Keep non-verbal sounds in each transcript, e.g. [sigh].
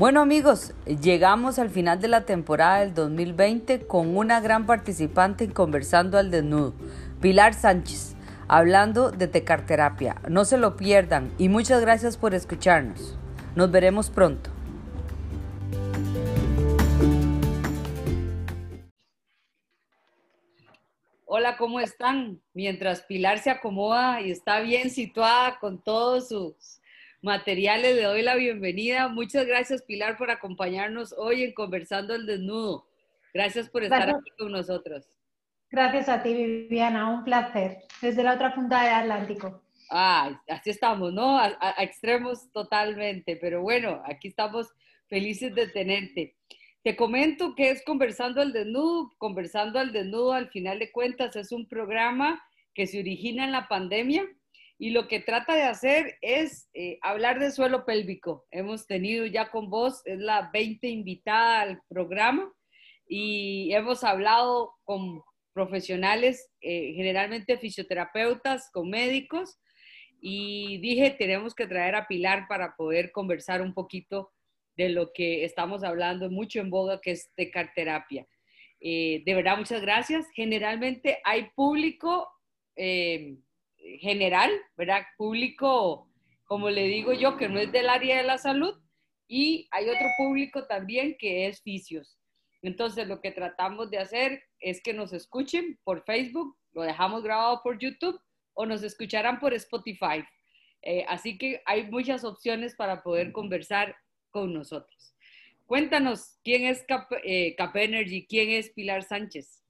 Bueno amigos, llegamos al final de la temporada del 2020 con una gran participante en Conversando al Desnudo, Pilar Sánchez, hablando de tecarterapia. No se lo pierdan y muchas gracias por escucharnos. Nos veremos pronto. Hola, ¿cómo están? Mientras Pilar se acomoda y está bien situada con todos sus materiales. Le doy la bienvenida. Muchas gracias, Pilar, por acompañarnos hoy en Conversando el Desnudo. Gracias por estar aquí con nosotros. Gracias a ti, Viviana. Un placer. Desde la otra punta del Atlántico. Ah, así estamos, ¿no? A, a extremos totalmente. Pero bueno, aquí estamos felices de tenerte. Te comento que es Conversando al Desnudo. Conversando al Desnudo, al final de cuentas, es un programa que se origina en la pandemia y lo que trata de hacer es eh, hablar de suelo pélvico. Hemos tenido ya con vos, es la 20 invitada al programa y hemos hablado con profesionales, eh, generalmente fisioterapeutas, con médicos, y dije, tenemos que traer a Pilar para poder conversar un poquito de lo que estamos hablando mucho en boga, que es de carterapia. Eh, de verdad, muchas gracias. Generalmente hay público general, ¿verdad? Público, como le digo yo, que no es del área de la salud, y hay otro público también que es fisios. Entonces, lo que tratamos de hacer es que nos escuchen por Facebook, lo dejamos grabado por YouTube o nos escucharán por Spotify. Eh, así que hay muchas opciones para poder conversar con nosotros. Cuéntanos, ¿quién es Cap, eh, Energy? ¿Quién es Pilar Sánchez?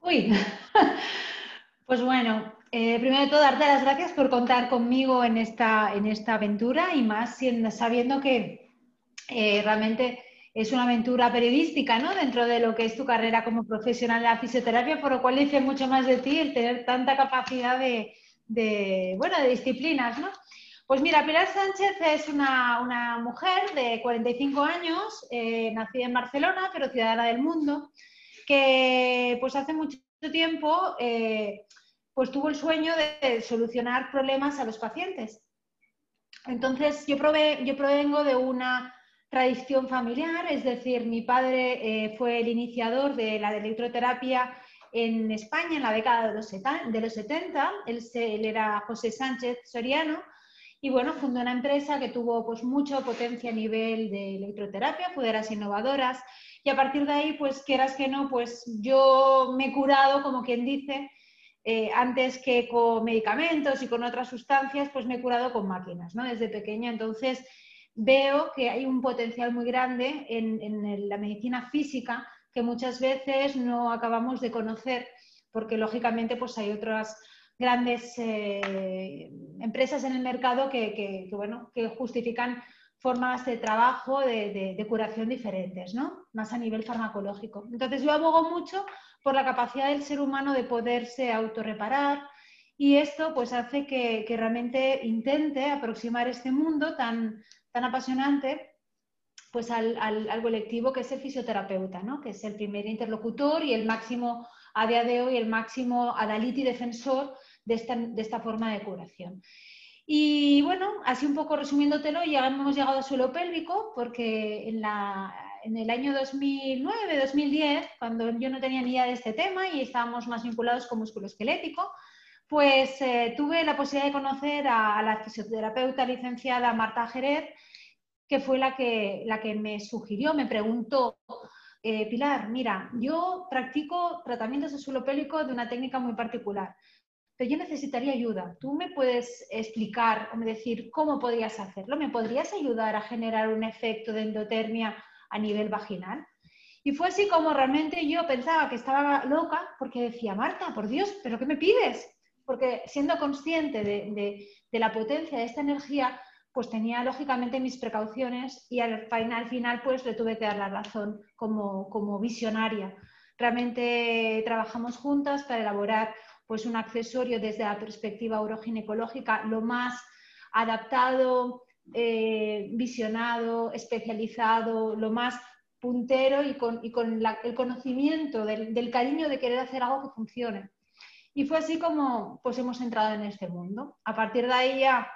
Uy, [laughs] pues bueno, eh, primero de todo, darte las gracias por contar conmigo en esta, en esta aventura y más sabiendo que eh, realmente es una aventura periodística, ¿no? Dentro de lo que es tu carrera como profesional de la fisioterapia, por lo cual dice mucho más de ti el tener tanta capacidad de, bueno, de disciplinas, ¿no? Pues mira, Pilar Sánchez es una, mujer de 45 años, eh, nacida en Barcelona, pero ciudadana del mundo, que pues hace mucho tiempo pues tuvo el sueño de solucionar problemas a los pacientes. Entonces, yo, yo provengo de una tradición familiar, es decir, mi padre eh, fue el iniciador de la electroterapia en España en la década de los, de los 70, él, era José Sánchez Soriano, y bueno, fundó una empresa que tuvo pues mucha potencia a nivel de electroterapia, fueras innovadoras, y a partir de ahí, pues quieras que no, pues yo me he curado, como quien dice, eh, antes que con medicamentos y con otras sustancias, pues me he curado con máquinas, ¿no? Desde pequeña. Entonces, veo que hay un potencial muy grande en, la medicina física que muchas veces no acabamos de conocer, porque lógicamente pues hay otras grandes eh, empresas en el mercado que, bueno, que justifican formas de trabajo de, de, curación diferentes, ¿no? Más a nivel farmacológico. Entonces yo abogo mucho por la capacidad del ser humano de poderse autorreparar y esto pues hace que, realmente intente aproximar este mundo tan, tan apasionante pues al, colectivo que es el fisioterapeuta, ¿no? que es el primer interlocutor y el máximo, a día de hoy, el máximo adalid y defensor de esta, de esta forma de curación. Y bueno, así un poco resumiéndotelo, ya hemos llegado al suelo pélvico porque en la, en el año 2009-2010, cuando yo no tenía ni idea de este tema y estábamos más vinculados con músculo esquelético, pues eh, tuve la posibilidad de conocer a, la fisioterapeuta licenciada Marta Jerez, que fue la que, la que me sugirió, me preguntó, eh, Pilar, mira, yo practico tratamientos de suelo pélvico de una técnica muy particular, pero yo necesitaría ayuda. ¿Tú me puedes explicar o me decir cómo podrías hacerlo? ¿Me podrías ayudar a generar un efecto de endotermia a nivel vaginal. Y fue así como realmente yo pensaba que estaba loca porque decía, Marta, por Dios, ¿pero qué me pides? Porque siendo consciente de, la potencia de esta energía, pues tenía lógicamente mis precauciones y al final, final pues le tuve que dar la razón como, como visionaria. Realmente trabajamos juntas para elaborar pues un accesorio desde la perspectiva uroginecológica lo más adaptado, eh, visionado, especializado, lo más puntero y con, el conocimiento del, cariño de querer hacer algo que funcione. Y fue así como pues, hemos entrado en este mundo. A partir de ahí ya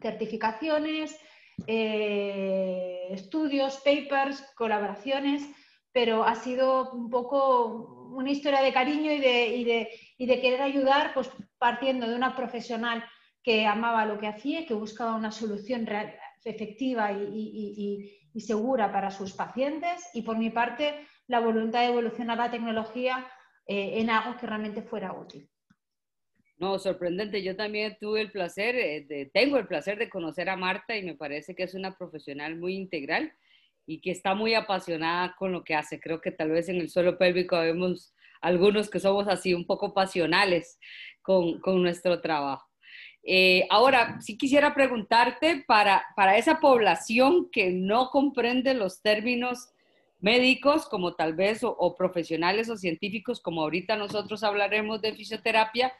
certificaciones, eh, estudios, papers, colaboraciones, pero ha sido un poco una historia de cariño y de, querer ayudar, pues partiendo de una profesional que amaba lo que hacía y que buscaba una solución efectiva y, y, segura para sus pacientes. Y por mi parte, la voluntad de evolucionar la tecnología eh, en algo que realmente fuera útil. No, sorprendente. Yo también tuve el placer, eh, tengo el placer de conocer a Marta y me parece que es una profesional muy integral y que está muy apasionada con lo que hace. Creo que tal vez en el suelo pélvico vemos algunos que somos así un poco pasionales con, con nuestro trabajo. Eh, ahora, sí quisiera preguntarte para, para esa población que no comprende los términos médicos como tal vez o, profesionales o científicos como ahorita nosotros hablaremos de fisioterapia,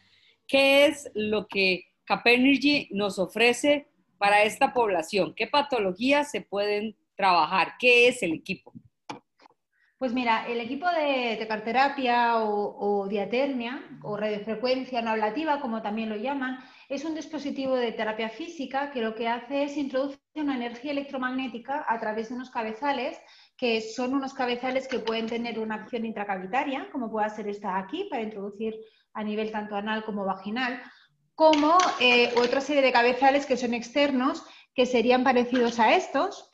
¿qué es lo que Capenergy nos ofrece para esta población? ¿Qué patologías se pueden trabajar? ¿Qué es el equipo? Pues mira, el equipo de tecarterapia o, o diatermia o radiofrecuencia no ablativa, como también lo llaman, es un dispositivo de terapia física que lo que hace es introducir una energía electromagnética a través de unos cabezales que son unos cabezales que pueden tener una acción intracavitaria, como puede ser esta aquí, para introducir a nivel tanto anal como vaginal, como eh, otra serie de cabezales que son externos, que serían parecidos a estos,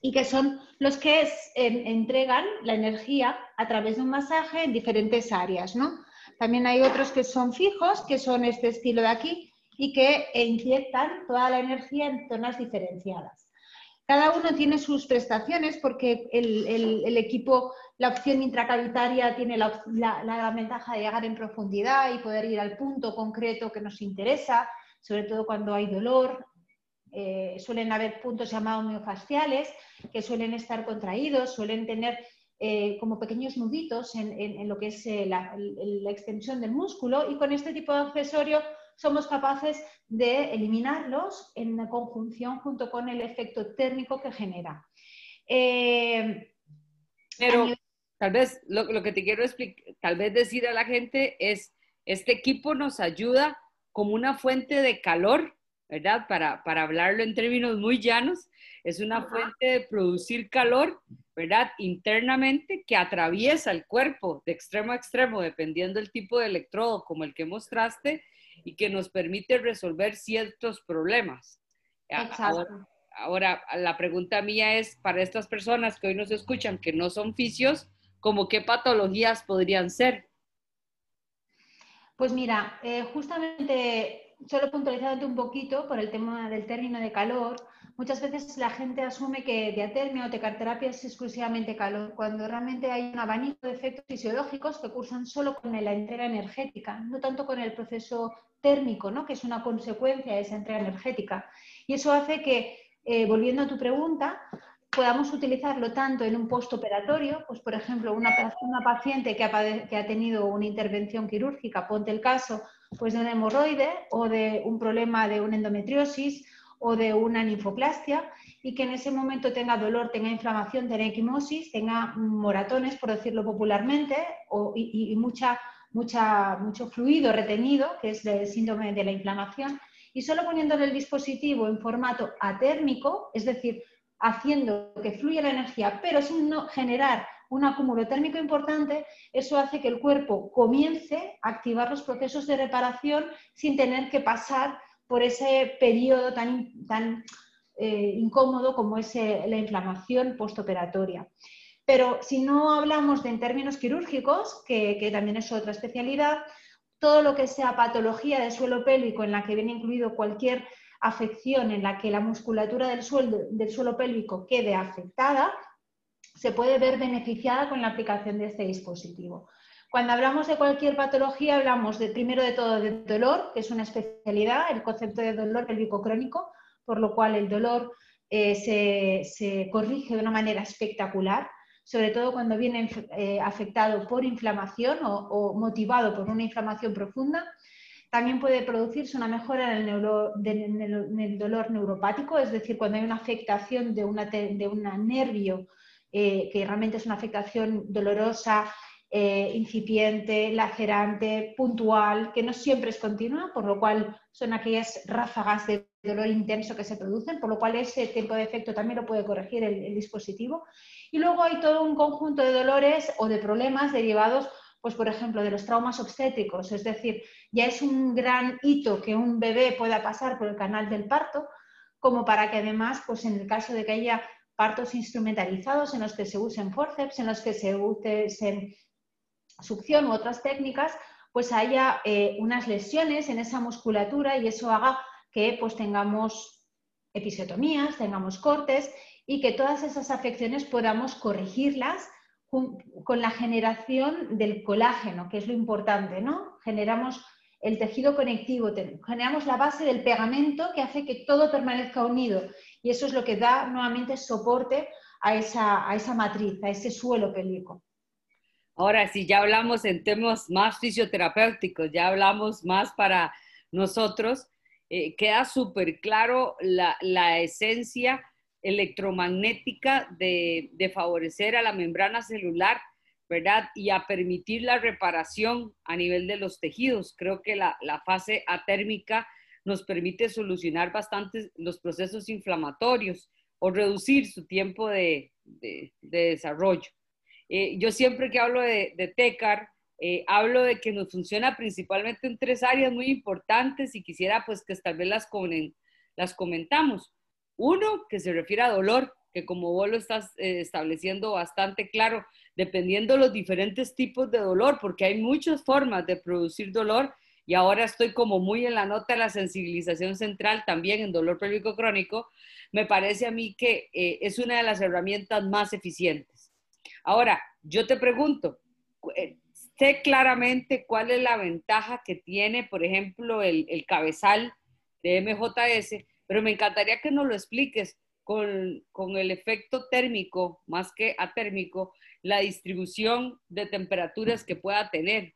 y que son los que entregan la energía a través de un masaje en diferentes áreas. ¿no? También hay otros que son fijos, que son este estilo de aquí, y que inyectan toda la energía en zonas diferenciadas. Cada uno tiene sus prestaciones porque el, equipo, la opción intracavitaria tiene la, ventaja de llegar en profundidad y poder ir al punto concreto que nos interesa, sobre todo cuando hay dolor. Eh, suelen haber puntos llamados miofasciales que suelen estar contraídos, suelen tener eh, como pequeños nuditos en, lo que es eh, la, la, extensión del músculo y con este tipo de accesorio somos capaces de eliminarlos en conjunción junto con el efecto térmico que genera. Eh, Pero tal vez lo, que te quiero explicar, tal vez decir a la gente es, este equipo nos ayuda como una fuente de calor, ¿verdad? Para, para hablarlo en términos muy llanos, es una fuente de producir calor, ¿verdad? Internamente que atraviesa el cuerpo de extremo a extremo, dependiendo del tipo de electrodo como el que mostraste, y que nos permite resolver ciertos problemas. Ahora, la pregunta mía es, para estas personas que hoy nos escuchan, que no son fisios, ¿cómo qué patologías podrían ser? Pues mira, eh, justamente, solo puntualizándote un poquito por el tema del término de calor, Muchas veces la gente asume que diatermia o tecarterapia es exclusivamente calor, cuando realmente hay un abanico de efectos fisiológicos que cursan solo con la entrega energética, no tanto con el proceso térmico, ¿no? que es una consecuencia de esa entrega energética. Y eso hace que, eh, volviendo a tu pregunta, podamos utilizarlo tanto en un postoperatorio, pues por ejemplo, una, una paciente que ha, que ha, tenido una intervención quirúrgica, ponte el caso pues de un hemorroide o de un problema de una endometriosis o de una linfoplastia y que en ese momento tenga dolor, tenga inflamación, tenga equimosis, tenga moratones, por decirlo popularmente, y, mucha, mucha, mucho fluido retenido, que es el síndrome de la inflamación, y solo poniéndole el dispositivo en formato atérmico, es decir, haciendo que fluya la energía, pero sin no generar un acúmulo térmico importante, eso hace que el cuerpo comience a activar los procesos de reparación sin tener que pasar por ese periodo tan, tan eh, incómodo como es eh, la inflamación postoperatoria. Pero si no hablamos de en términos quirúrgicos, que, también es otra especialidad, todo lo que sea patología del suelo pélvico en la que viene incluido cualquier afección en la que la musculatura del suelo, del suelo pélvico quede afectada, se puede ver beneficiada con la aplicación de este dispositivo. Cuando hablamos de cualquier patología, hablamos de, primero de todo de dolor, que es una especialidad, el concepto de dolor pélvico crónico, por lo cual el dolor eh, se, corrige de una manera espectacular, sobre todo cuando viene eh, afectado por inflamación o, motivado por una inflamación profunda. También puede producirse una mejora en el, dolor neuropático, es decir, cuando hay una afectación de, un nervio eh, que realmente es una afectación dolorosa eh, incipiente, lacerante, puntual, que no siempre es continua, por lo cual son aquellas ráfagas de dolor intenso que se producen, por lo cual ese tiempo de efecto también lo puede corregir el, dispositivo. Y luego hay todo un conjunto de dolores o de problemas derivados, pues por ejemplo, de los traumas obstétricos, es decir, ya es un gran hito que un bebé pueda pasar por el canal del parto, como para que además, pues en el caso de que haya partos instrumentalizados en los que se usen forceps, en los que se usen succión u otras técnicas, pues haya eh, unas lesiones en esa musculatura y eso haga que pues tengamos episiotomías, tengamos cortes y que todas esas afecciones podamos corregirlas con la generación del colágeno, que es lo importante, ¿no? Generamos el tejido conectivo, generamos la base del pegamento que hace que todo permanezca unido y eso es lo que da nuevamente soporte a esa, a esa matriz, a ese suelo pélvico. Ahora, si ya hablamos en temas más fisioterapéuticos, ya hablamos más para nosotros, eh, queda súper claro la, la, esencia electromagnética de, de, favorecer a la membrana celular, ¿verdad? Y a permitir la reparación a nivel de los tejidos. Creo que la, la fase atérmica nos permite solucionar bastante los procesos inflamatorios o reducir su tiempo de, de, de desarrollo. Eh, yo siempre que hablo de, de TECAR, eh, hablo de que nos funciona principalmente en tres áreas muy importantes y quisiera pues que tal vez las, las comentamos. Uno, que se refiere a dolor, que como vos lo estás eh, estableciendo bastante claro, dependiendo los diferentes tipos de dolor, porque hay muchas formas de producir dolor y ahora estoy como muy en la nota de la sensibilización central también en dolor pélvico crónico, me parece a mí que es una de las herramientas más eficientes. Ahora, yo te pregunto, eh, sé claramente cuál es la ventaja que tiene, por ejemplo, el, cabezal de MJS, pero me encantaría que nos lo expliques con, el efecto térmico, más que atérmico, la distribución de temperaturas que pueda tener.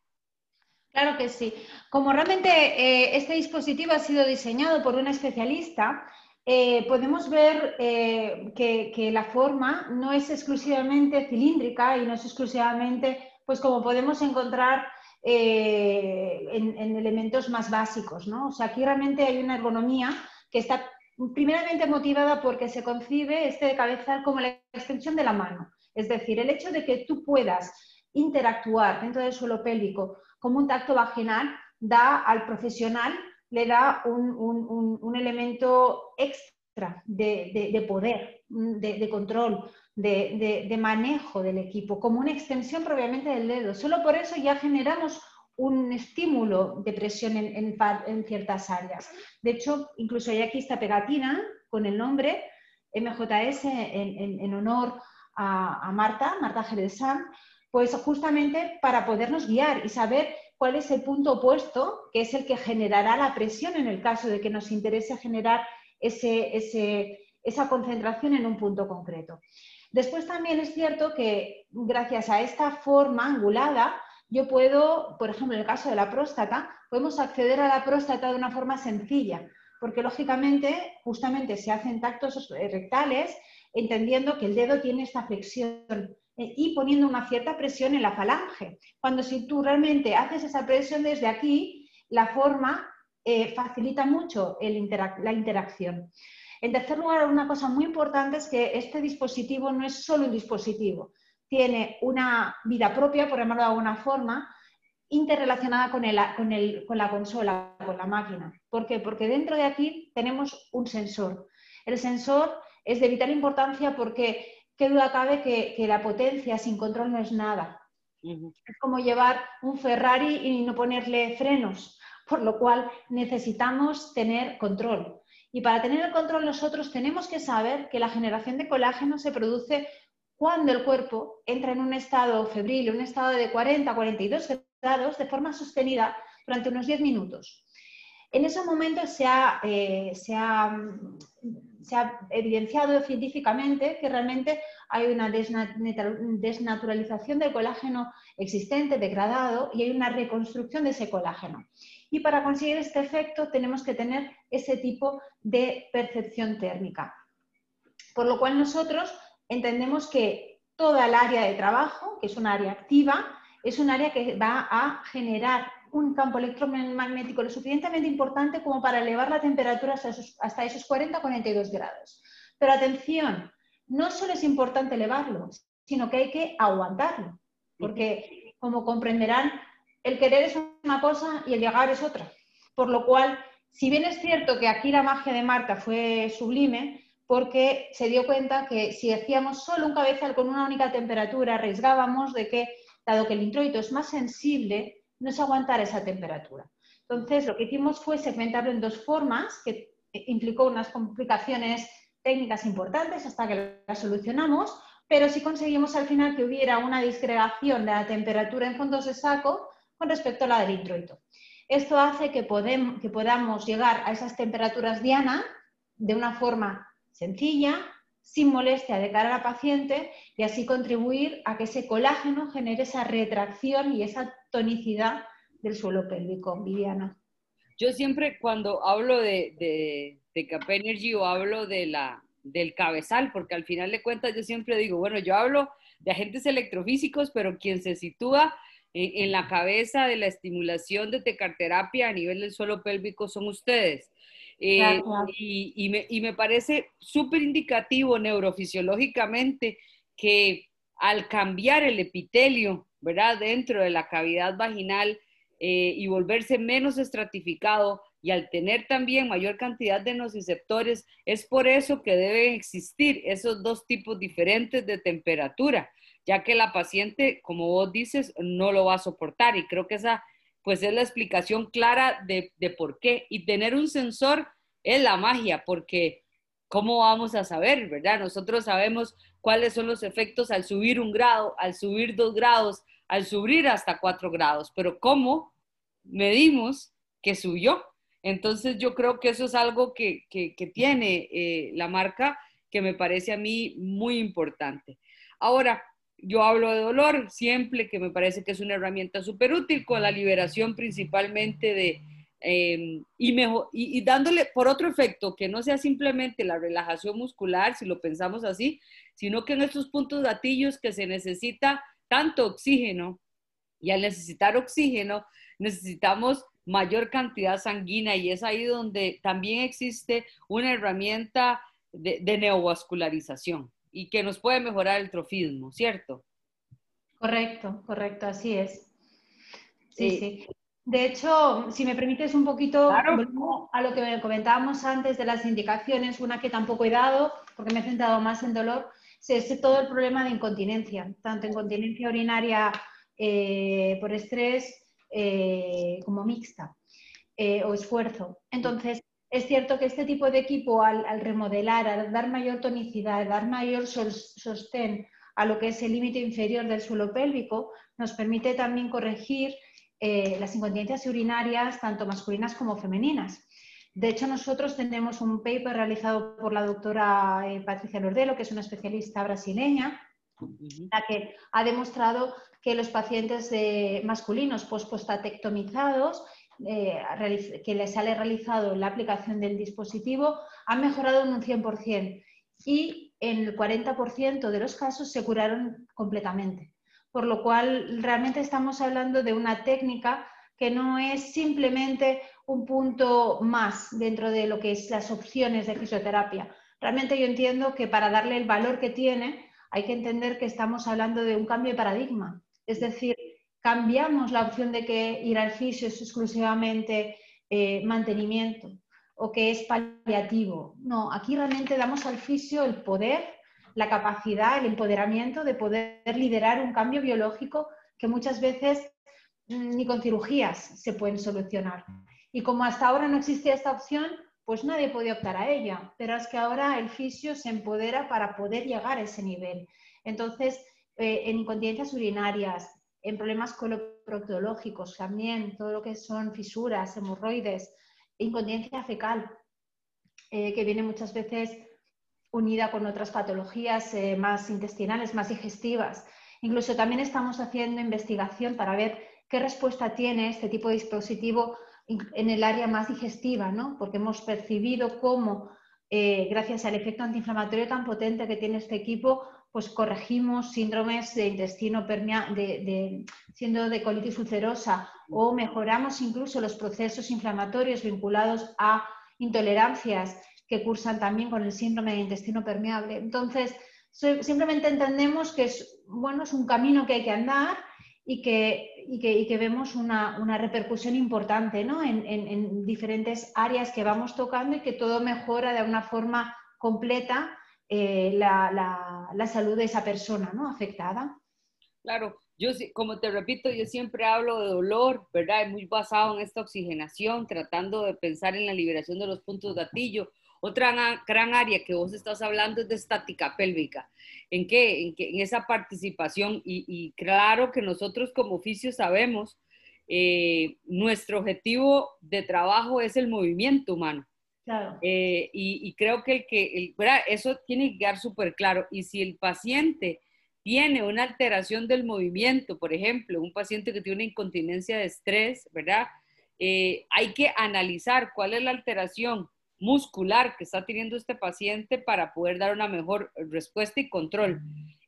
Claro que sí. Como realmente eh, este dispositivo ha sido diseñado por un especialista, eh, podemos ver eh, que, la forma no es exclusivamente cilíndrica y no es exclusivamente, pues como podemos encontrar eh, en, elementos más básicos, ¿no? O sea, aquí realmente hay una ergonomía que está primeramente motivada porque se concibe este cabezal como la extensión de la mano. Es decir, el hecho de que tú puedas interactuar dentro del suelo pélvico como un tacto vaginal da al profesional le da un, elemento extra de, poder, de, control, de, manejo del equipo, como una extensión propiamente del dedo. Solo por eso ya generamos un estímulo de presión en, ciertas áreas. De hecho, incluso hay aquí esta pegatina con el nombre MJS en, honor a, Marta, Marta Jerezán, pues justamente para podernos guiar y saber cuál es el punto opuesto, que es el que generará la presión en el caso de que nos interese generar esa concentración en un punto concreto. Después también es cierto que gracias a esta forma angulada, yo puedo, por ejemplo, en el caso de la próstata, podemos acceder a la próstata de una forma sencilla, porque lógicamente justamente se hacen tactos rectales entendiendo que el dedo tiene esta flexión y poniendo una cierta presión en la falange. Cuando si tú realmente haces esa presión desde aquí, la forma eh, facilita mucho la interacción. En tercer lugar, una cosa muy importante es que este dispositivo no es solo un dispositivo, tiene una vida propia, por llamarlo de alguna forma, interrelacionada con, con la consola, con la máquina. ¿Por qué? Porque dentro de aquí tenemos un sensor. El sensor es de vital importancia porque qué duda cabe que, la potencia sin control no es nada. Es como llevar un Ferrari y no ponerle frenos, por lo cual necesitamos tener control. Y para tener el control nosotros tenemos que saber que la generación de colágeno se produce cuando el cuerpo entra en un estado febril, un estado de 40 a 42 grados de forma sostenida durante unos 10 minutos. En ese momento se ha, eh, se ha se ha evidenciado científicamente que realmente hay una desnaturalización del colágeno existente, degradado, y hay una reconstrucción de ese colágeno. Y para conseguir este efecto tenemos que tener ese tipo de percepción térmica. Por lo cual nosotros entendemos que toda el área de trabajo, que es un área activa, es un área que va a generar un campo electromagnético lo suficientemente importante como para elevar la temperatura hasta esos, hasta esos 40-42 grados. Pero atención, no solo es importante elevarlo, sino que hay que aguantarlo, porque como comprenderán, el querer es una cosa y el llegar es otra. Por lo cual, si bien es cierto que aquí la magia de Marta fue sublime, porque se dio cuenta que si hacíamos solo un cabezal con una única temperatura, arriesgábamos de que, dado que el introito es más sensible, no se aguantara esa temperatura. Entonces, lo que hicimos fue segmentarlo en dos formas, que implicó unas complicaciones técnicas importantes hasta que las solucionamos, pero sí conseguimos al final que hubiera una disgregación de la temperatura en fondos de saco con respecto a la del introito. Esto hace que, que podamos llegar a esas temperaturas diana de una forma sencilla, sin molestia de cara a la paciente y así contribuir a que ese colágeno genere esa retracción y esa tonicidad del suelo pélvico, Viviana. Yo siempre cuando hablo de, de, de Energy o hablo de la, del cabezal, porque al final de cuentas yo siempre digo, bueno, yo hablo de agentes electrofísicos, pero quien se sitúa en, en la cabeza de la estimulación de tecarterapia a nivel del suelo pélvico son ustedes. Eh, y, me, y, me, parece súper indicativo neurofisiológicamente que al cambiar el epitelio, ¿verdad? Dentro de la cavidad vaginal eh, y volverse menos estratificado y al tener también mayor cantidad de nociceptores, es por eso que deben existir esos dos tipos diferentes de temperatura, ya que la paciente, como vos dices, no lo va a soportar y creo que esa pues es la explicación clara de, por qué. Y tener un sensor es la magia, porque ¿cómo vamos a saber, verdad? Nosotros sabemos cuáles son los efectos al subir un grado, al subir dos grados, al subir hasta cuatro grados, pero ¿cómo medimos que subió? Entonces yo creo que eso es algo que, tiene eh, la marca que me parece a mí muy importante. Ahora, yo hablo de dolor siempre, que me parece que es una herramienta súper útil con la liberación principalmente de, em, y, mejor, y, dándole por otro efecto, que no sea simplemente la relajación muscular, si lo pensamos así, sino que en estos puntos gatillos que se necesita tanto oxígeno, y al necesitar oxígeno, necesitamos mayor cantidad sanguínea y es ahí donde también existe una herramienta de, de neovascularización y que nos puede mejorar el trofismo, ¿cierto? Correcto, correcto, así es. Sí, sí. De hecho, si me permites un poquito, a lo que comentábamos antes de las indicaciones, una que tampoco he dado, porque me he centrado más en dolor, es todo el problema de incontinencia, tanto incontinencia urinaria eh, por estrés eh, como mixta eh, o esfuerzo. Entonces, es cierto que este tipo de equipo, al, remodelar, al dar mayor tonicidad, al dar mayor sostén a lo que es el límite inferior del suelo pélvico, nos permite también corregir eh, las incontinencias urinarias, tanto masculinas como femeninas. De hecho, nosotros tenemos un paper realizado por la doctora eh, Patricia Lordelo, que es una especialista brasileña, la que ha demostrado que los pacientes masculinos pospostatectomizados eh, que les sale realizado la aplicación del dispositivo han mejorado en un 100% y en el 40% de los casos se curaron completamente. Por lo cual, realmente estamos hablando de una técnica que no es simplemente un punto más dentro de lo que es las opciones de fisioterapia. Realmente yo entiendo que para darle el valor que tiene hay que entender que estamos hablando de un cambio de paradigma. Es decir, cambiamos la opción de que ir al fisio es exclusivamente eh, mantenimiento o que es paliativo. No, aquí realmente damos al fisio el poder, la capacidad, el empoderamiento de poder liderar un cambio biológico que muchas veces mm, ni con cirugías se pueden solucionar. Y como hasta ahora no existía esta opción, pues nadie podía optar a ella. Pero es que ahora el fisio se empodera para poder llegar a ese nivel. Entonces, eh, en incontinencias urinarias, en problemas coloproctológicos también, todo lo que son fisuras, hemorroides, incontinencia fecal, eh, que viene muchas veces unida con otras patologías eh, más intestinales, más digestivas. Incluso también estamos haciendo investigación para ver qué respuesta tiene este tipo de dispositivo en el área más digestiva, ¿no? porque hemos percibido cómo, eh, gracias al efecto antiinflamatorio tan potente que tiene este equipo, pues corregimos síndromes de intestino permeable, de, siendo de colitis ulcerosa, o mejoramos incluso los procesos inflamatorios vinculados a intolerancias que cursan también con el síndrome de intestino permeable. Entonces, simplemente entendemos que es, bueno, es un camino que hay que andar y que, y que, vemos una, repercusión importante en, diferentes áreas que vamos tocando y que todo mejora de una forma completa eh, la, salud de esa persona ¿no? afectada. Claro, yo como te repito, yo siempre hablo de dolor, ¿verdad? Muy basado en esta oxigenación, tratando de pensar en la liberación de los puntos gatillo otra gran área que vos estás hablando es de estática pélvica. ¿En qué? En, en esa participación. Y, claro que nosotros como oficio sabemos, eh, nuestro objetivo de trabajo es el movimiento humano. Claro. Eh, y, creo que, el que eso tiene que quedar súper claro. Y si el paciente tiene una alteración del movimiento, por ejemplo, un paciente que tiene una incontinencia de estrés, ¿verdad? Eh, hay que analizar cuál es la alteración muscular que está teniendo este paciente para poder dar una mejor respuesta y control.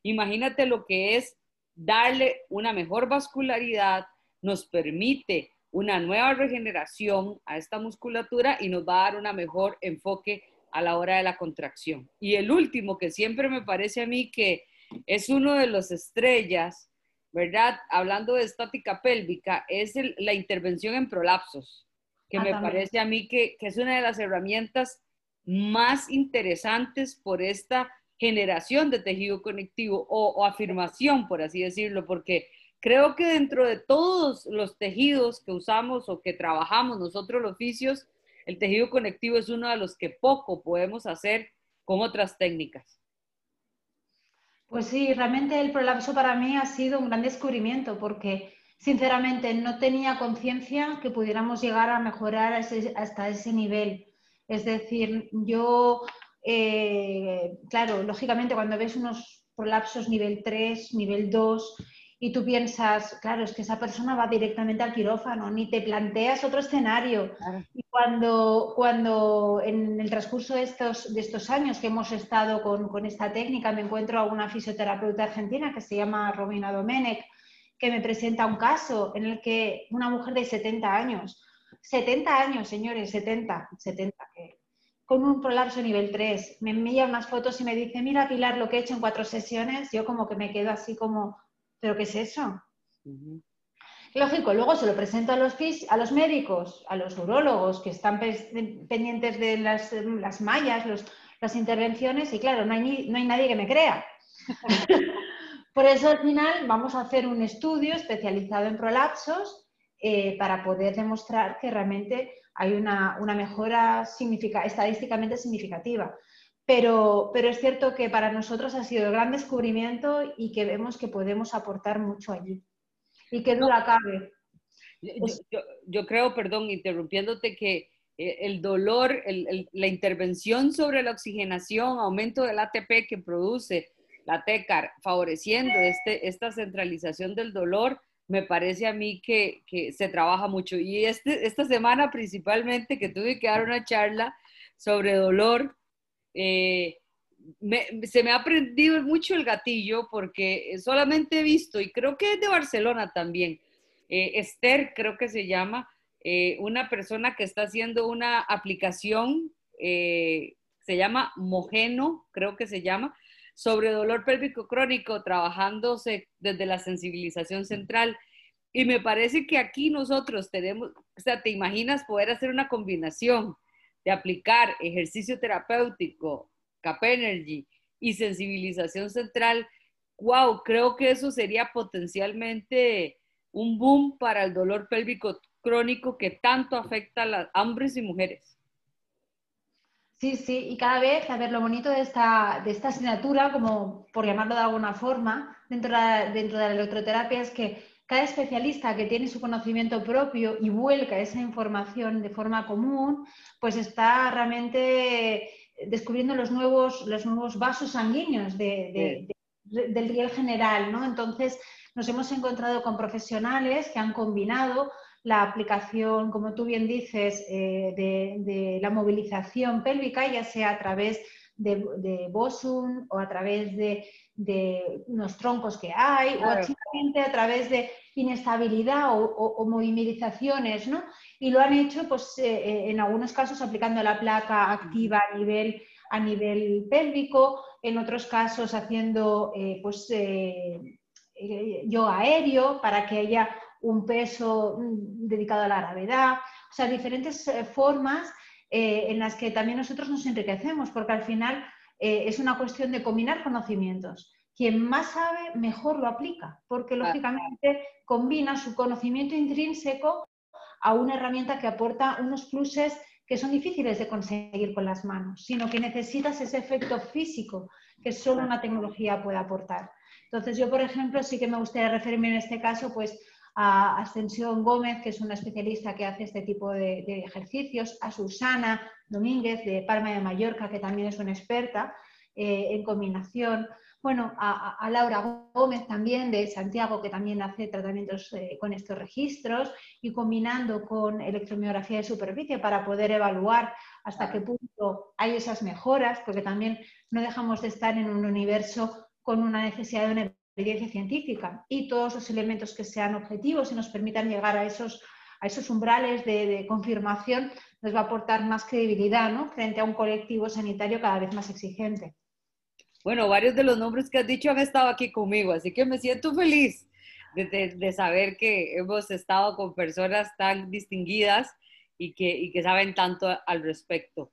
Imagínate lo que es darle una mejor vascularidad, nos permite una nueva regeneración a esta musculatura y nos va a dar un mejor enfoque a la hora de la contracción. Y el último, que siempre me parece a mí que es uno de los estrellas, ¿verdad? Hablando de estática pélvica, es la intervención en prolapsos que ah, me parece a mí que, es una de las herramientas más interesantes por esta generación de tejido conectivo o, afirmación, por así decirlo, porque creo que dentro de todos los tejidos que usamos o que trabajamos nosotros los oficios, el tejido conectivo es uno de los que poco podemos hacer con otras técnicas. Pues sí, realmente el prolapso para mí ha sido un gran descubrimiento porque sinceramente no tenía conciencia que pudiéramos llegar a mejorar hasta ese nivel. Es decir, yo, eh, claro, lógicamente cuando ves unos prolapsos nivel 3, nivel 2, y tú piensas, claro, es que esa persona va directamente al quirófano, ni te planteas otro escenario. Y cuando, cuando en el transcurso de estos, de estos años que hemos estado con, con esta técnica, me encuentro a una fisioterapeuta argentina que se llama Romina Domenech, que me presenta un caso en el que una mujer de 70 años, 70 años, señores, 70, 70, con un prolapso nivel 3, me envía unas fotos y me dice, mira Pilar, lo que he hecho en cuatro sesiones, yo como que me quedo así como, ¿pero qué es eso? Lógico, luego se lo presento a los, a los médicos, a los urólogos que están pendientes de las, las mallas, los, las intervenciones, y claro, no hay, no hay nadie que me crea. [laughs] Por eso al final vamos a hacer un estudio especializado en prolapsos eh, para poder demostrar que realmente hay una, mejora estadísticamente significativa. Pero, pero, es cierto que para nosotros ha sido el gran descubrimiento y que vemos que podemos aportar mucho allí. Y que duda cabe. Yo, creo, perdón, interrumpiéndote, que eh, el dolor, la intervención sobre la oxigenación, aumento del ATP que produce, la TECAR, favoreciendo este, esta centralización del dolor, me parece a mí que, se trabaja mucho. Y este, esta semana principalmente que tuve que dar una charla sobre dolor, eh, se me ha aprendido mucho el gatillo porque solamente he visto, y creo que es de Barcelona también, eh, Esther creo que se llama, eh, una persona que está haciendo una aplicación, se llama Mogeno, creo que se llama, sobre dolor pélvico crónico, trabajándose desde la sensibilización central. Y me parece que aquí nosotros tenemos, o sea, te imaginas poder hacer una combinación de aplicar ejercicio terapéutico, CAP Energy y sensibilización central. Wow, creo que eso sería potencialmente un boom para el dolor pélvico crónico que tanto afecta a las hombres y mujeres. Sí, sí, y cada vez, a ver, lo bonito de esta, de esta asignatura, como por llamarlo de alguna forma, dentro de, dentro de la electroterapia, es que cada especialista que tiene su conocimiento propio y vuelca esa información de forma común, pues está realmente descubriendo los nuevos, los nuevos vasos sanguíneos del riel general, ¿no? Entonces, nos hemos encontrado con profesionales que han combinado la aplicación, como tú bien dices, eh, de, la movilización pélvica, ya sea a través de, bosun o a través de, unos troncos que hay o simplemente a través de inestabilidad o, movimentaciones, ¿no? Y lo han hecho, pues, eh, eh, en algunos casos aplicando la placa activa a nivel, a nivel pélvico, en otros casos haciendo, eh, pues, yoga aéreo para que haya un peso mm, dedicado a la gravedad, o sea, diferentes formas en las que también nosotros nos enriquecemos, porque al final es una cuestión de combinar conocimientos. Quien más sabe, mejor lo aplica, porque lógicamente combina su conocimiento intrínseco a una herramienta que aporta unos pluses que son difíciles de conseguir con las manos, sino que necesitas ese efecto físico que solo una tecnología puede aportar. Entonces, yo, por ejemplo, sí que me gustaría referirme en este caso pues, a Ascensión Gómez, que es una especialista que hace este tipo de, de ejercicios, a Susana Domínguez de Palma de Mallorca, que también es una experta eh, en combinación, bueno, a, Laura Gómez también de Santiago, que también hace tratamientos eh, con estos registros y combinando con electromiografía de superficie para poder evaluar hasta qué punto hay esas mejoras, porque también no dejamos de estar en un universo con una necesidad de una evidencia científica y todos los elementos que sean objetivos y nos permitan llegar a esos, a esos umbrales de, de confirmación nos va a aportar más credibilidad ¿no? frente a un colectivo sanitario cada vez más exigente. Bueno, varios de los nombres que has dicho han estado aquí conmigo, así que me siento feliz de, saber que hemos estado con personas tan distinguidas y que, que saben tanto al respecto.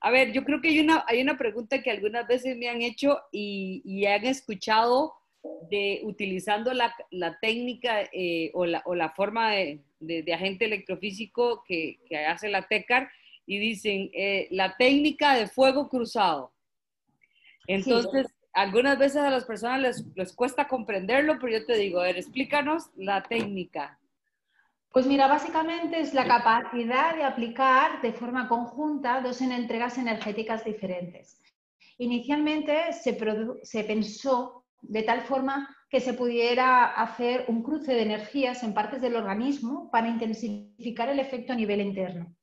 A ver, yo creo que hay una, hay una pregunta que algunas veces me han hecho y, han escuchado de utilizando la, técnica eh, o, la, forma de, agente electrofísico que, hace la TECAR y dicen eh, la técnica de fuego cruzado. Entonces, algunas veces a las personas les, cuesta comprenderlo, pero yo te digo, a ver, explícanos la técnica. Pues mira, básicamente es la capacidad de aplicar de forma conjunta dos entregas energéticas diferentes. Inicialmente se, se pensó de tal forma que se pudiera hacer un cruce de energías en partes del organismo para intensificar el efecto a nivel interno.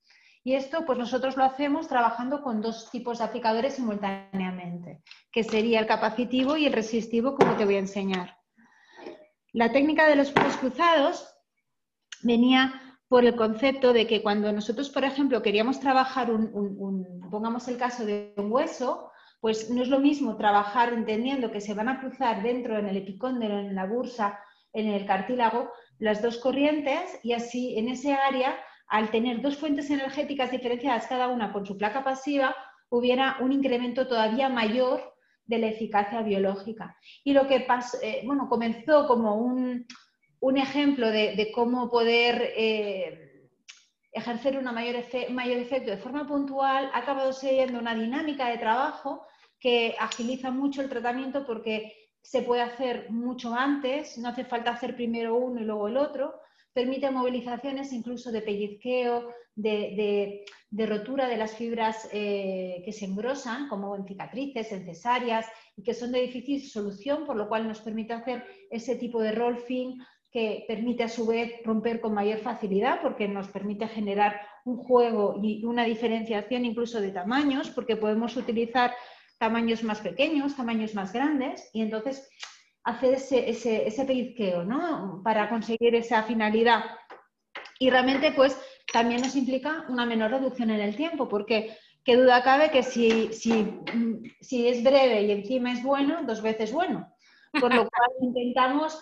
Y esto, pues nosotros lo hacemos trabajando con dos tipos de aplicadores simultáneamente, que sería el capacitivo y el resistivo, como te voy a enseñar. La técnica de los fuegos cruzados venía por el concepto de que cuando nosotros, por ejemplo, queríamos trabajar un, pongamos el caso de un hueso, pues no es lo mismo trabajar entendiendo que se van a cruzar dentro en el epicóndilo, en la bursa, en el cartílago, las dos corrientes y así en ese área al tener dos fuentes energéticas diferenciadas cada una con su placa pasiva, hubiera un incremento todavía mayor de la eficacia biológica. Y lo que eh, bueno, comenzó como un, ejemplo de, cómo poder eh, ejercer un mayor, mayor efecto de forma puntual, ha acabado siendo una dinámica de trabajo que agiliza mucho el tratamiento porque se puede hacer mucho antes, no hace falta hacer primero uno y luego el otro, permite movilizaciones incluso de pellizqueo, de, rotura de las fibras eh, que se engrosan, como en cicatrices, en cesáreas, y que son de difícil solución, por lo cual nos permite hacer ese tipo de rolfing que permite a su vez romper con mayor facilidad porque nos permite generar un juego y una diferenciación incluso de tamaños porque podemos utilizar tamaños más pequeños, tamaños más grandes y entonces hacer ese, ese, ese pellizqueo, ¿no? Para conseguir esa finalidad. Y realmente, pues, también nos implica una menor reducción en el tiempo, porque qué duda cabe que si, si, si es breve y encima es bueno, dos veces bueno. Por lo [laughs] cual intentamos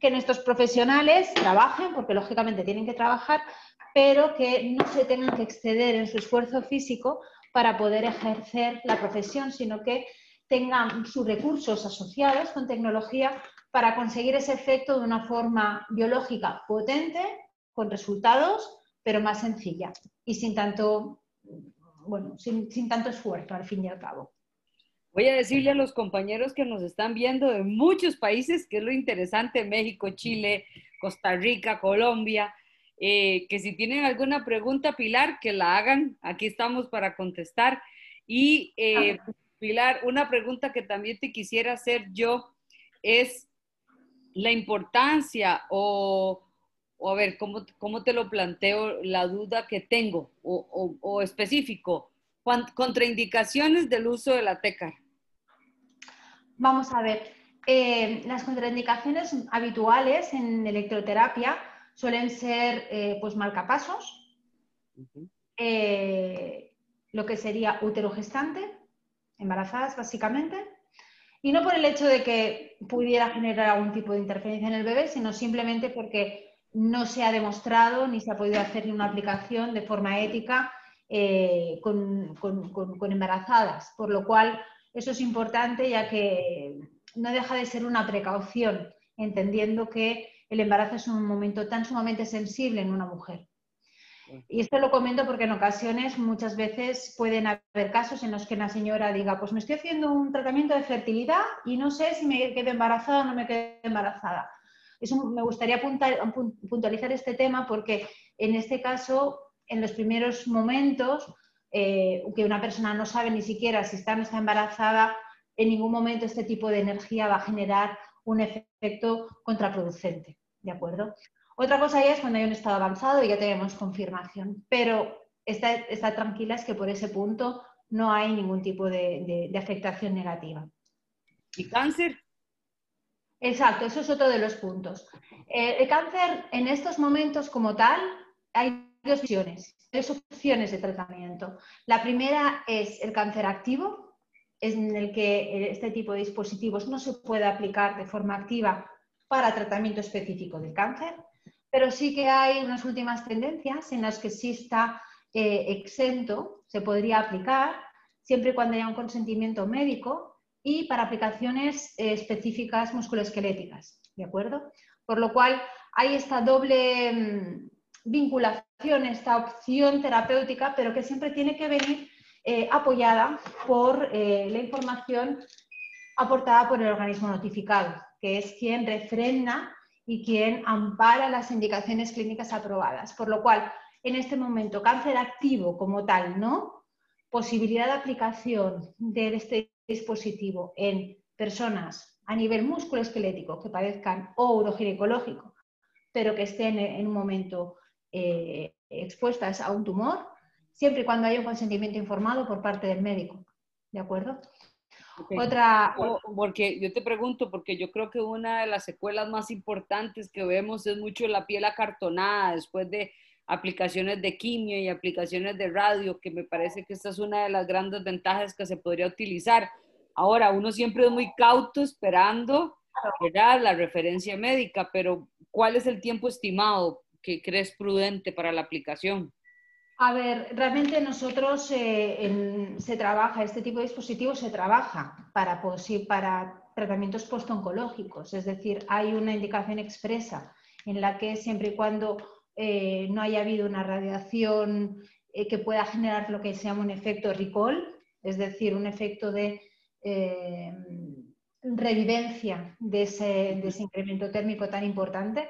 que nuestros profesionales trabajen, porque lógicamente tienen que trabajar, pero que no se tengan que exceder en su esfuerzo físico para poder ejercer la profesión, sino que tengan sus recursos asociados con tecnología para conseguir ese efecto de una forma biológica potente, con resultados, pero más sencilla y sin tanto, bueno, sin, tanto esfuerzo al fin y al cabo. Voy a decirle a los compañeros que nos están viendo de muchos países, que es lo interesante, México, Chile, Costa Rica, Colombia, eh, que si tienen alguna pregunta, Pilar, que la hagan. Aquí estamos para contestar. Y eh, ah. Pilar, una pregunta que también te quisiera hacer yo es la importancia o, a ver, ¿cómo, ¿cómo, te lo planteo la duda que tengo o, específico? Contraindicaciones del uso de la TECAR. Vamos a ver, eh, las contraindicaciones habituales en electroterapia suelen ser eh, pues marcapasos, eh, lo que sería útero gestante, embarazadas básicamente, y no por el hecho de que pudiera generar algún tipo de interferencia en el bebé, sino simplemente porque no se ha demostrado ni se ha podido hacer una aplicación de forma ética eh, con, embarazadas, por lo cual eso es importante ya que no deja de ser una precaución, entendiendo que el embarazo es un momento tan sumamente sensible en una mujer. Y esto lo comento porque en ocasiones, muchas veces, pueden haber casos en los que una señora diga, pues me estoy haciendo un tratamiento de fertilidad y no sé si me quedo embarazada o no me quedo embarazada. Eso me gustaría puntualizar este tema porque en este caso, en los primeros momentos, eh, que una persona no sabe ni siquiera si está o no está embarazada, en ningún momento este tipo de energía va a generar un efecto contraproducente. ¿De acuerdo? Otra cosa ya es cuando hay un estado avanzado y ya tenemos confirmación, pero está, está tranquila es que por ese punto no hay ningún tipo de, afectación negativa. ¿Y cáncer? Exacto, eso es otro de los puntos. Eh, el cáncer en estos momentos como tal hay dos opciones, dos opciones de tratamiento. La primera es el cáncer activo, en el que este tipo de dispositivos no se puede aplicar de forma activa para tratamiento específico del cáncer pero sí que hay unas últimas tendencias en las que sí está eh, exento, se podría aplicar, siempre y cuando haya un consentimiento médico y para aplicaciones eh, específicas musculoesqueléticas, ¿de acuerdo? Por lo cual hay esta doble mm, vinculación, esta opción terapéutica, pero que siempre tiene que venir eh, apoyada por la información aportada por el organismo notificado, que es quien refrenda y quien ampara las indicaciones clínicas aprobadas. Por lo cual, en este momento, cáncer activo como tal, ¿no? Posibilidad de aplicación de este dispositivo en personas a nivel musculoesquelético que padezcan o uroginecológico, pero que estén en un momento eh, expuestas a un tumor, siempre y cuando haya un consentimiento informado por parte del médico. ¿De acuerdo? Otra... Porque yo te pregunto, porque yo creo que una de las secuelas más importantes que vemos es mucho la piel acartonada después de aplicaciones de quimio y aplicaciones de radio, que me parece que esta es una de las grandes ventajas que se podría utilizar. Ahora, uno siempre es muy cauto esperando ¿verdad? la referencia médica, pero ¿cuál es el tiempo estimado que crees prudente para la aplicación? A ver, realmente nosotros eh, se trabaja, este tipo de dispositivos se trabaja para, para tratamientos postoncológicos, es decir, hay una indicación expresa en la que siempre y cuando eh, no haya habido una radiación eh, que pueda generar lo que se llama un efecto recall, es decir, un efecto de revivencia de ese incremento térmico tan importante,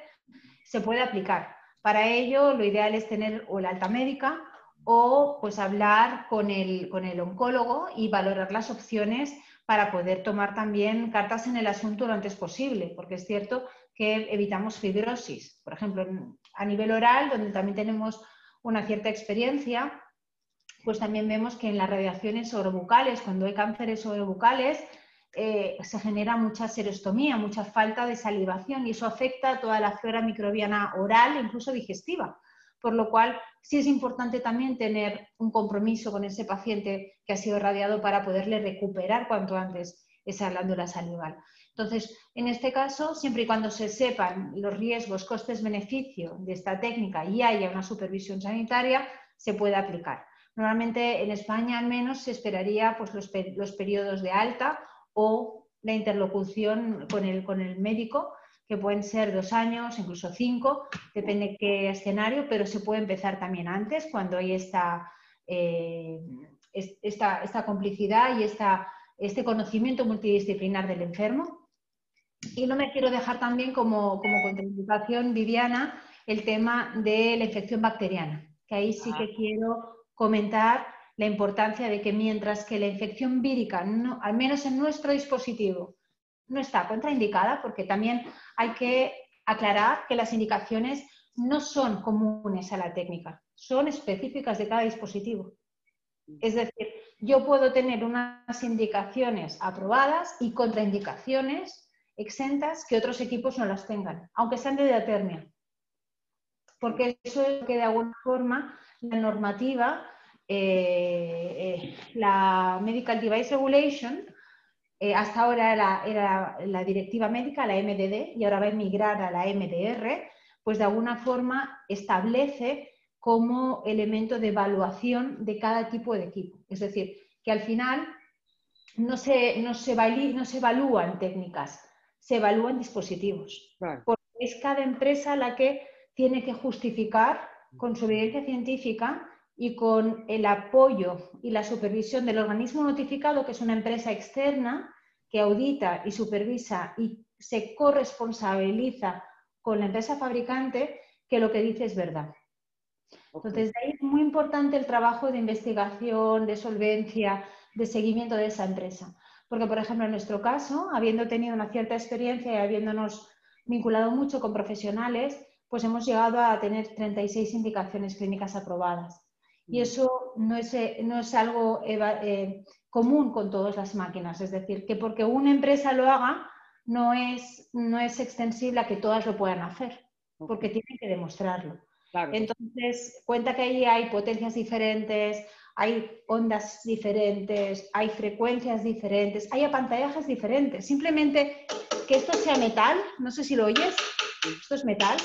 se puede aplicar. Para ello, lo ideal es tener o la alta médica o pues hablar con el, con el oncólogo y valorar las opciones para poder tomar también cartas en el asunto lo antes posible, porque es cierto que evitamos fibrosis. Por ejemplo, a nivel oral, donde también tenemos una cierta experiencia, pues también vemos que en las radiaciones orobucales, cuando hay cánceres orobucales, eh, se genera mucha serostomía, mucha falta de salivación y eso afecta a toda la flora microbiana oral incluso digestiva. Por lo cual, sí es importante también tener un compromiso con ese paciente que ha sido radiado para poderle recuperar cuanto antes esa glándula salival. Entonces, en este caso, siempre y cuando se sepan los riesgos, costes-beneficio de esta técnica y haya una supervisión sanitaria, se puede aplicar. Normalmente en España al menos se esperaría pues, los, los periodos de alta o la interlocución con el, con el médico, que pueden ser dos años, incluso cinco, depende qué escenario, pero se puede empezar también antes, cuando hay esta, eh, esta, esta, complicidad y esta, este conocimiento multidisciplinar del enfermo. Y no me quiero dejar también como, como contraindicación, Viviana, el tema de la infección bacteriana, que ahí sí que quiero comentar la importancia de que mientras que la infección vírica, al menos en nuestro dispositivo, no está contraindicada, porque también hay que aclarar que las indicaciones no son comunes a la técnica, son específicas de cada dispositivo. Es decir, yo puedo tener unas indicaciones aprobadas y contraindicaciones exentas que otros equipos no las tengan, aunque sean de diatermia. Porque eso es que de alguna forma la normativa, eh, eh, la Medical Device Regulation, eh, hasta ahora era, era, la directiva médica, la MDD, y ahora va a emigrar a la MDR, pues de alguna forma establece como elemento de evaluación de cada tipo de equipo. Es decir, que al final no se, no se, no se evalúan técnicas, se evalúan dispositivos. Porque es cada empresa la que tiene que justificar con su evidencia científica y con el apoyo y la supervisión del organismo notificado, que es una empresa externa que audita y supervisa y se corresponsabiliza con la empresa fabricante, que lo que dice es verdad. Entonces, de ahí es muy importante el trabajo de investigación, de solvencia, de seguimiento de esa empresa. Porque, por ejemplo, en nuestro caso, habiendo tenido una cierta experiencia y habiéndonos vinculado mucho con profesionales, pues hemos llegado a tener 36 indicaciones clínicas aprobadas. Y mm. eso no es, no es algo eh, común con todas las máquinas. Es decir, que porque una empresa lo haga, no es, no es extensible a que todas lo puedan hacer, porque tienen que demostrarlo. Entonces, cuenta que ahí hay potencias diferentes, hay ondas diferentes, hay frecuencias diferentes, hay apantallajes diferentes. Simplemente que esto sea metal, no sé si lo oyes, esto es metal,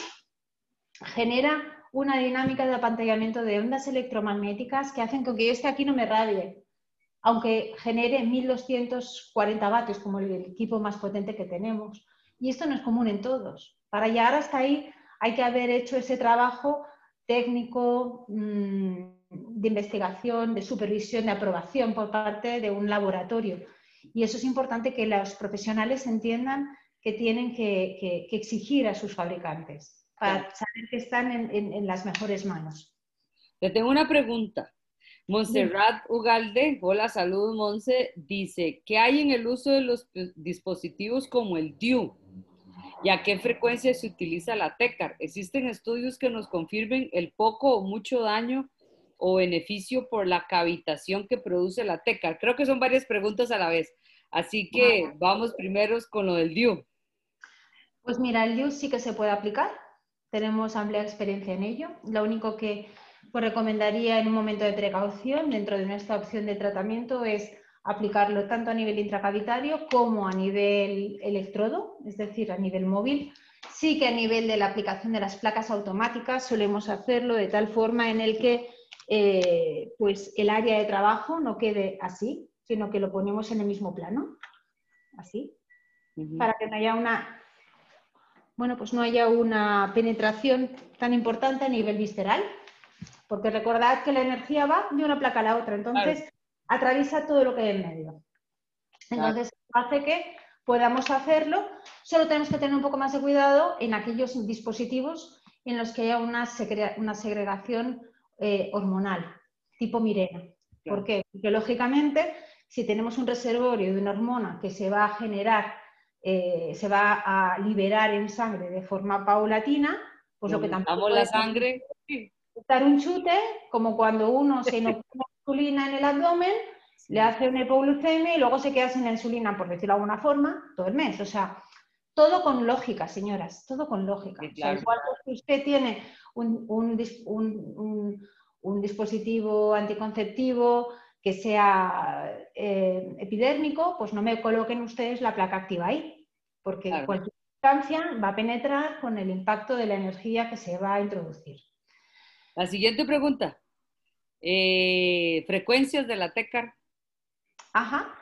genera una dinámica de apantallamiento de ondas electromagnéticas que hacen que yo esté aquí no me radie, aunque genere 1240 vatios como el equipo más potente que tenemos. Y esto no es común en todos. Para llegar hasta ahí hay que haber hecho ese trabajo técnico mm, de investigación, de supervisión, de aprobación por parte de un laboratorio. Y eso es importante que los profesionales entiendan que tienen que, exigir a sus fabricantes para saber que están en, las mejores manos. Te tengo una pregunta. Montserrat Ugalde, hola, saludos Monse, dice, ¿qué hay en el uso de los dispositivos como el DIU? ¿Y a qué frecuencia se utiliza la TECAR? ¿Existen estudios que nos confirmen el poco o mucho daño o beneficio por la cavitación que produce la TECAR? Creo que son varias preguntas a la vez. Así que vamos primero con lo del DIU. Pues mira, el DIU sí que se puede aplicar. Tenemos amplia experiencia en ello. Lo único que pues, recomendaría en un momento de precaución dentro de nuestra opción de tratamiento es aplicarlo tanto a nivel intracavitario como a nivel electrodo, es decir, a nivel móvil. Sí que a nivel de la aplicación de las placas automáticas solemos hacerlo de tal forma en el que eh, pues el área de trabajo no quede así, sino que lo ponemos en el mismo plano, así, para que no haya una bueno, pues no haya una penetración tan importante a nivel visceral, porque recordad que la energía va de una placa a la otra. Entonces, atraviesa todo lo que hay en medio. Entonces, hace que podamos hacerlo, solo tenemos que tener un poco más de cuidado en aquellos dispositivos en los que haya una, segregación eh, hormonal, tipo Mirena. ¿Por qué? Porque lógicamente, si tenemos un reservorio de una hormona que se va a generar, eh, se va a liberar en sangre de forma paulatina, pues lo que tampoco la sangre. dar un chute, como cuando uno se insulina en el abdomen, le hace una hipoglucemia y luego se queda sin la insulina, por decirlo de alguna forma, todo el mes. O sea, todo con lógica, señoras, todo con lógica. igual que usted tiene un, dispositivo anticonceptivo que sea eh, epidérmico, pues no me coloquen ustedes la placa activa ahí, porque cualquier sustancia va a penetrar con el impacto de la energía que se va a introducir. La siguiente pregunta. Eh, frecuencias de la TECAR. Ajá.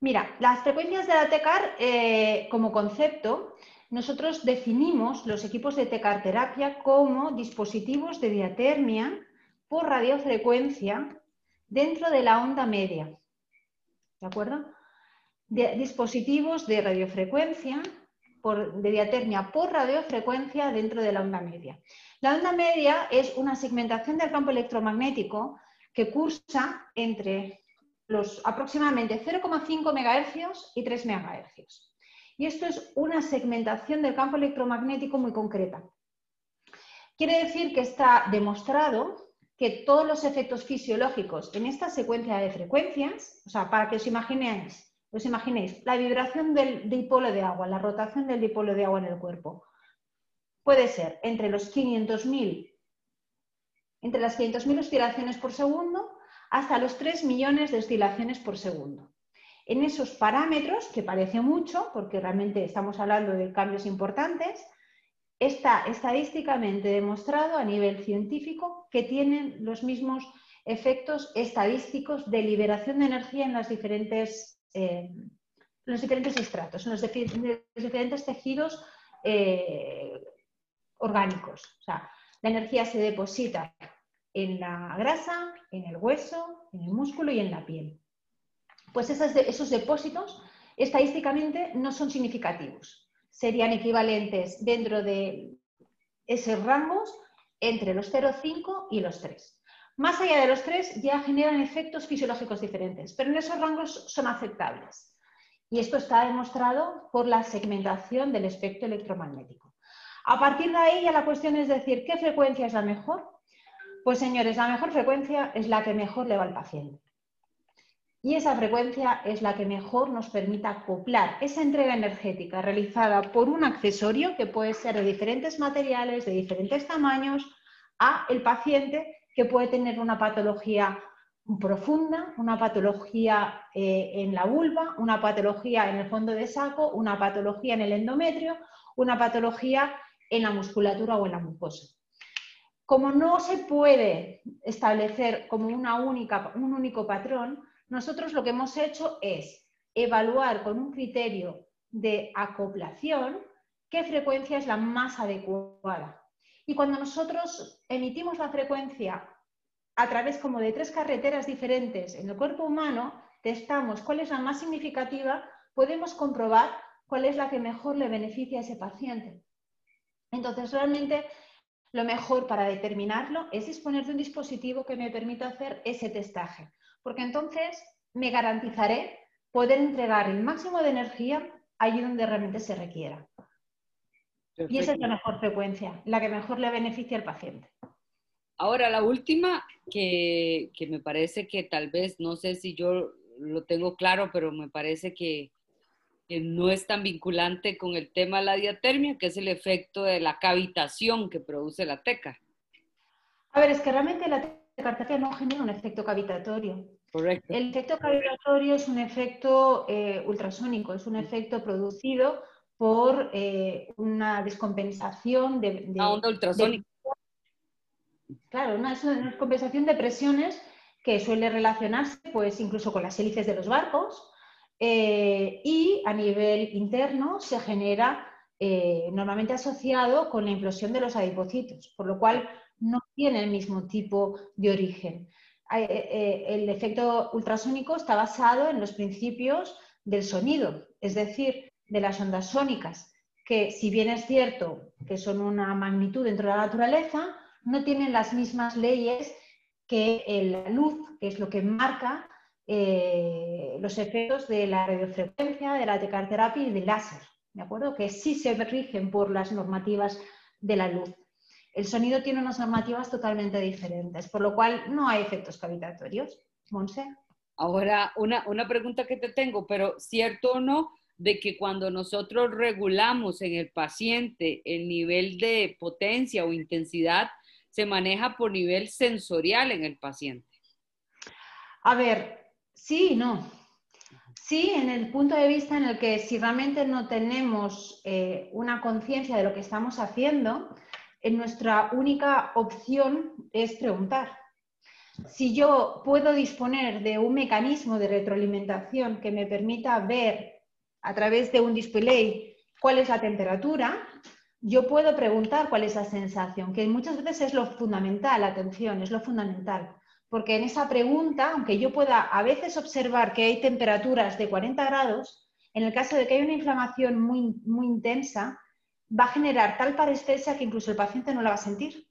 Mira, las frecuencias de la TECAR eh, como concepto, nosotros definimos los equipos de TECAR terapia como dispositivos de diatermia por radiofrecuencia dentro de la onda media. ¿De acuerdo? Dispositivos de radiofrecuencia por, de diatermia por radiofrecuencia dentro de la onda media. La onda media es una segmentación del campo electromagnético que cursa entre los aproximadamente 0,5 MHz y 3 MHz. Y esto es una segmentación del campo electromagnético muy concreta. Quiere decir que está demostrado que todos los efectos fisiológicos en esta secuencia de frecuencias, o sea, para que os imaginéis, os imaginéis la vibración del dipolo de agua, la rotación del dipolo de agua en el cuerpo, puede ser entre los 500.000 entre las 500.000 oscilaciones por segundo hasta los 3 millones de oscilaciones por segundo. En esos parámetros, que parece mucho, porque realmente estamos hablando de cambios importantes, está estadísticamente demostrado a nivel científico que tienen los mismos efectos estadísticos de liberación de energía en, diferentes, eh, los diferentes estratos, los, diferentes tejidos eh, orgánicos. O sea, la energía se deposita en la grasa, en el hueso, en el músculo y en la piel. Pues esos depósitos estadísticamente no son significativos serían equivalentes dentro de esos rangos entre los 0,5 y los 3. Más allá de los 3 ya generan efectos fisiológicos diferentes, pero en esos rangos son aceptables. Y esto está demostrado por la segmentación del espectro electromagnético. A partir de ahí ya la cuestión es decir, ¿qué frecuencia es la mejor? Pues señores, la mejor frecuencia es la que mejor le va al paciente. Y esa frecuencia es la que mejor nos permite acoplar esa entrega energética realizada por un accesorio que puede ser de diferentes materiales, de diferentes tamaños, a el paciente que puede tener una patología profunda, una patología eh, en la vulva, una patología en el fondo de saco, una patología en el endometrio, una patología en la musculatura o en la mucosa. Como no se puede establecer como una única, un único patrón, nosotros lo que hemos hecho es evaluar con un criterio de acoplación qué frecuencia es la más adecuada. Y cuando nosotros emitimos la frecuencia a través como de tres carreteras diferentes en el cuerpo humano, testamos cuál es la más significativa, podemos comprobar cuál es la que mejor le beneficia a ese paciente. Entonces, realmente lo mejor para determinarlo es disponer de un dispositivo que me permita hacer ese testaje porque entonces me garantizaré poder entregar el máximo de energía allí donde realmente se requiera. Y esa es la mejor frecuencia, la que mejor le beneficia al paciente. Ahora, la última que, me parece que tal vez, no sé si yo lo tengo claro, pero me parece que, que, no es tan vinculante con el tema de la diatermia, que es el efecto de la cavitación que produce la teca. A ver, es que realmente la cartera no genera un efecto cavitatorio. Correcto. El efecto cavitatorio es un efecto eh, ultrasónico, es un efecto producido por eh, una descompensación de, de onda ultrasónica. claro, una, una descompensación de presiones que suele relacionarse pues incluso con las hélices de los barcos eh, y a nivel interno se genera normalmente asociado con la implosión de los adipocitos, por lo cual no tiene el mismo tipo de origen. Eh, eh, el efecto ultrasónico está basado en los principios del sonido, es decir, de las ondas sónicas, que si bien es cierto que son una magnitud dentro de la naturaleza, no tienen las mismas leyes que la luz, que es lo que marca eh, los efectos de la radiofrecuencia, de la tecarterapia y del láser, ¿de acuerdo? Que sí se rigen por las normativas de la luz. El sonido tiene unas normativas totalmente diferentes, por lo cual no hay efectos cavitatorios. Monse. Ahora, una, una pregunta que te tengo, pero ¿cierto o no de que cuando nosotros regulamos en el paciente el nivel de potencia o intensidad, se maneja por nivel sensorial en el paciente? A ver, sí y no. Sí, en el punto de vista en el que si realmente no tenemos eh, una conciencia de lo que estamos haciendo, nuestra única opción es preguntar. Si yo puedo disponer de un mecanismo de retroalimentación que me permita ver a través de un display cuál es la temperatura, yo puedo preguntar cuál es la sensación, que muchas veces es lo fundamental, atención, es lo fundamental. Porque en esa pregunta, aunque yo pueda a veces observar que hay temperaturas de 40 grados, en el caso de que haya una inflamación muy, muy intensa, va a generar tal parestesia que incluso el paciente no la va a sentir.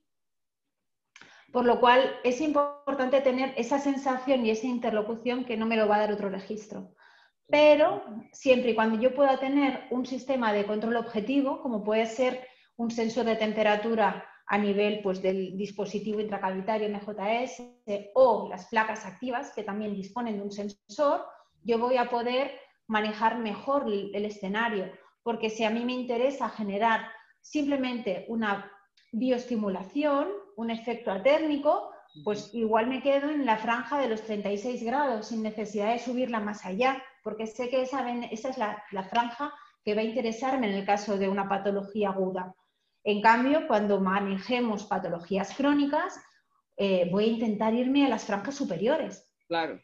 Por lo cual es importante tener esa sensación y esa interlocución que no me lo va a dar otro registro. Pero siempre y cuando yo pueda tener un sistema de control objetivo, como puede ser un sensor de temperatura a nivel pues, del dispositivo intracavitario MJS o las placas activas que también disponen de un sensor, yo voy a poder manejar mejor el escenario, porque si a mí me interesa generar simplemente una bioestimulación, un efecto atérmico, pues igual me quedo en la franja de los 36 grados sin necesidad de subirla más allá, porque sé que esa, esa es la, franja que va a interesarme en el caso de una patología aguda. En cambio, cuando manejemos patologías crónicas, eh, voy a intentar irme a las franjas superiores. Claro.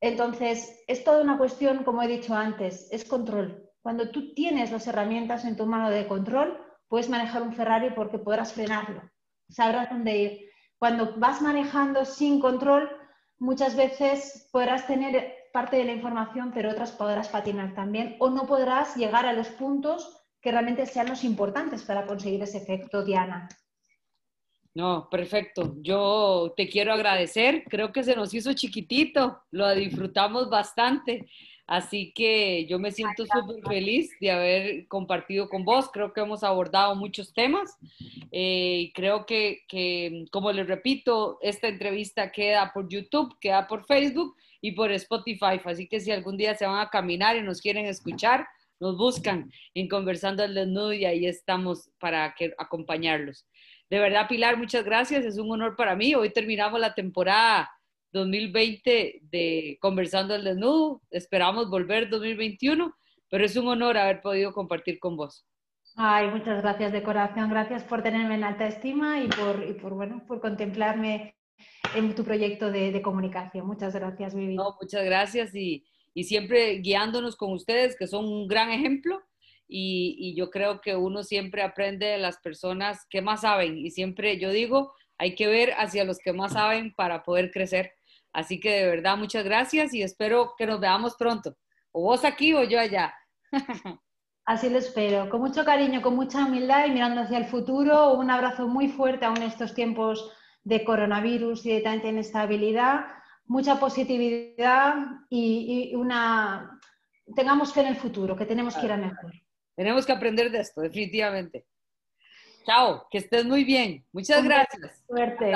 Entonces, es toda una cuestión, como he dicho antes, es control. Cuando tú tienes las herramientas en tu mano de control, puedes manejar un Ferrari porque podrás frenarlo, sabrás dónde ir. Cuando vas manejando sin control, muchas veces podrás tener parte de la información, pero otras podrás patinar también, o no podrás llegar a los puntos que realmente sean los importantes para conseguir ese efecto Diana. No, perfecto. Yo te quiero agradecer. Creo que se nos hizo chiquitito, lo disfrutamos bastante. Así que yo me siento súper feliz de haber compartido con vos. Creo que hemos abordado muchos temas. Eh, y creo que, que, como les repito, esta entrevista queda por YouTube, queda por Facebook y por Spotify. Así que si algún día se van a caminar y nos quieren escuchar, nos buscan en Conversando al Desnudo y ahí estamos para que, acompañarlos. De verdad, Pilar, muchas gracias. Es un honor para mí. Hoy terminamos la temporada 2020 de Conversando al Desnudo. Esperamos volver 2021, pero es un honor haber podido compartir con vos. Ay, muchas gracias de corazón. Gracias por tenerme en alta estima y por, y por, bueno, por contemplarme en tu proyecto de, de comunicación. Muchas gracias, Vivi. No, muchas gracias y, y, siempre guiándonos con ustedes, que son un gran ejemplo. Y, y yo creo que uno siempre aprende de las personas que más saben. Y siempre yo digo, hay que ver hacia los que más saben para poder crecer. Así que de verdad, muchas gracias y espero que nos veamos pronto. O vos aquí o yo allá. [laughs] Así lo espero, con mucho cariño, con mucha humildad y mirando hacia el futuro. Un abrazo muy fuerte aún en estos tiempos de coronavirus y de tanta inestabilidad. Mucha positividad y, una... Tengamos fe en el futuro, que tenemos que ir a mejor. Tenemos que aprender de esto, definitivamente. Chao, que estés muy bien. Muchas gracias. Suerte.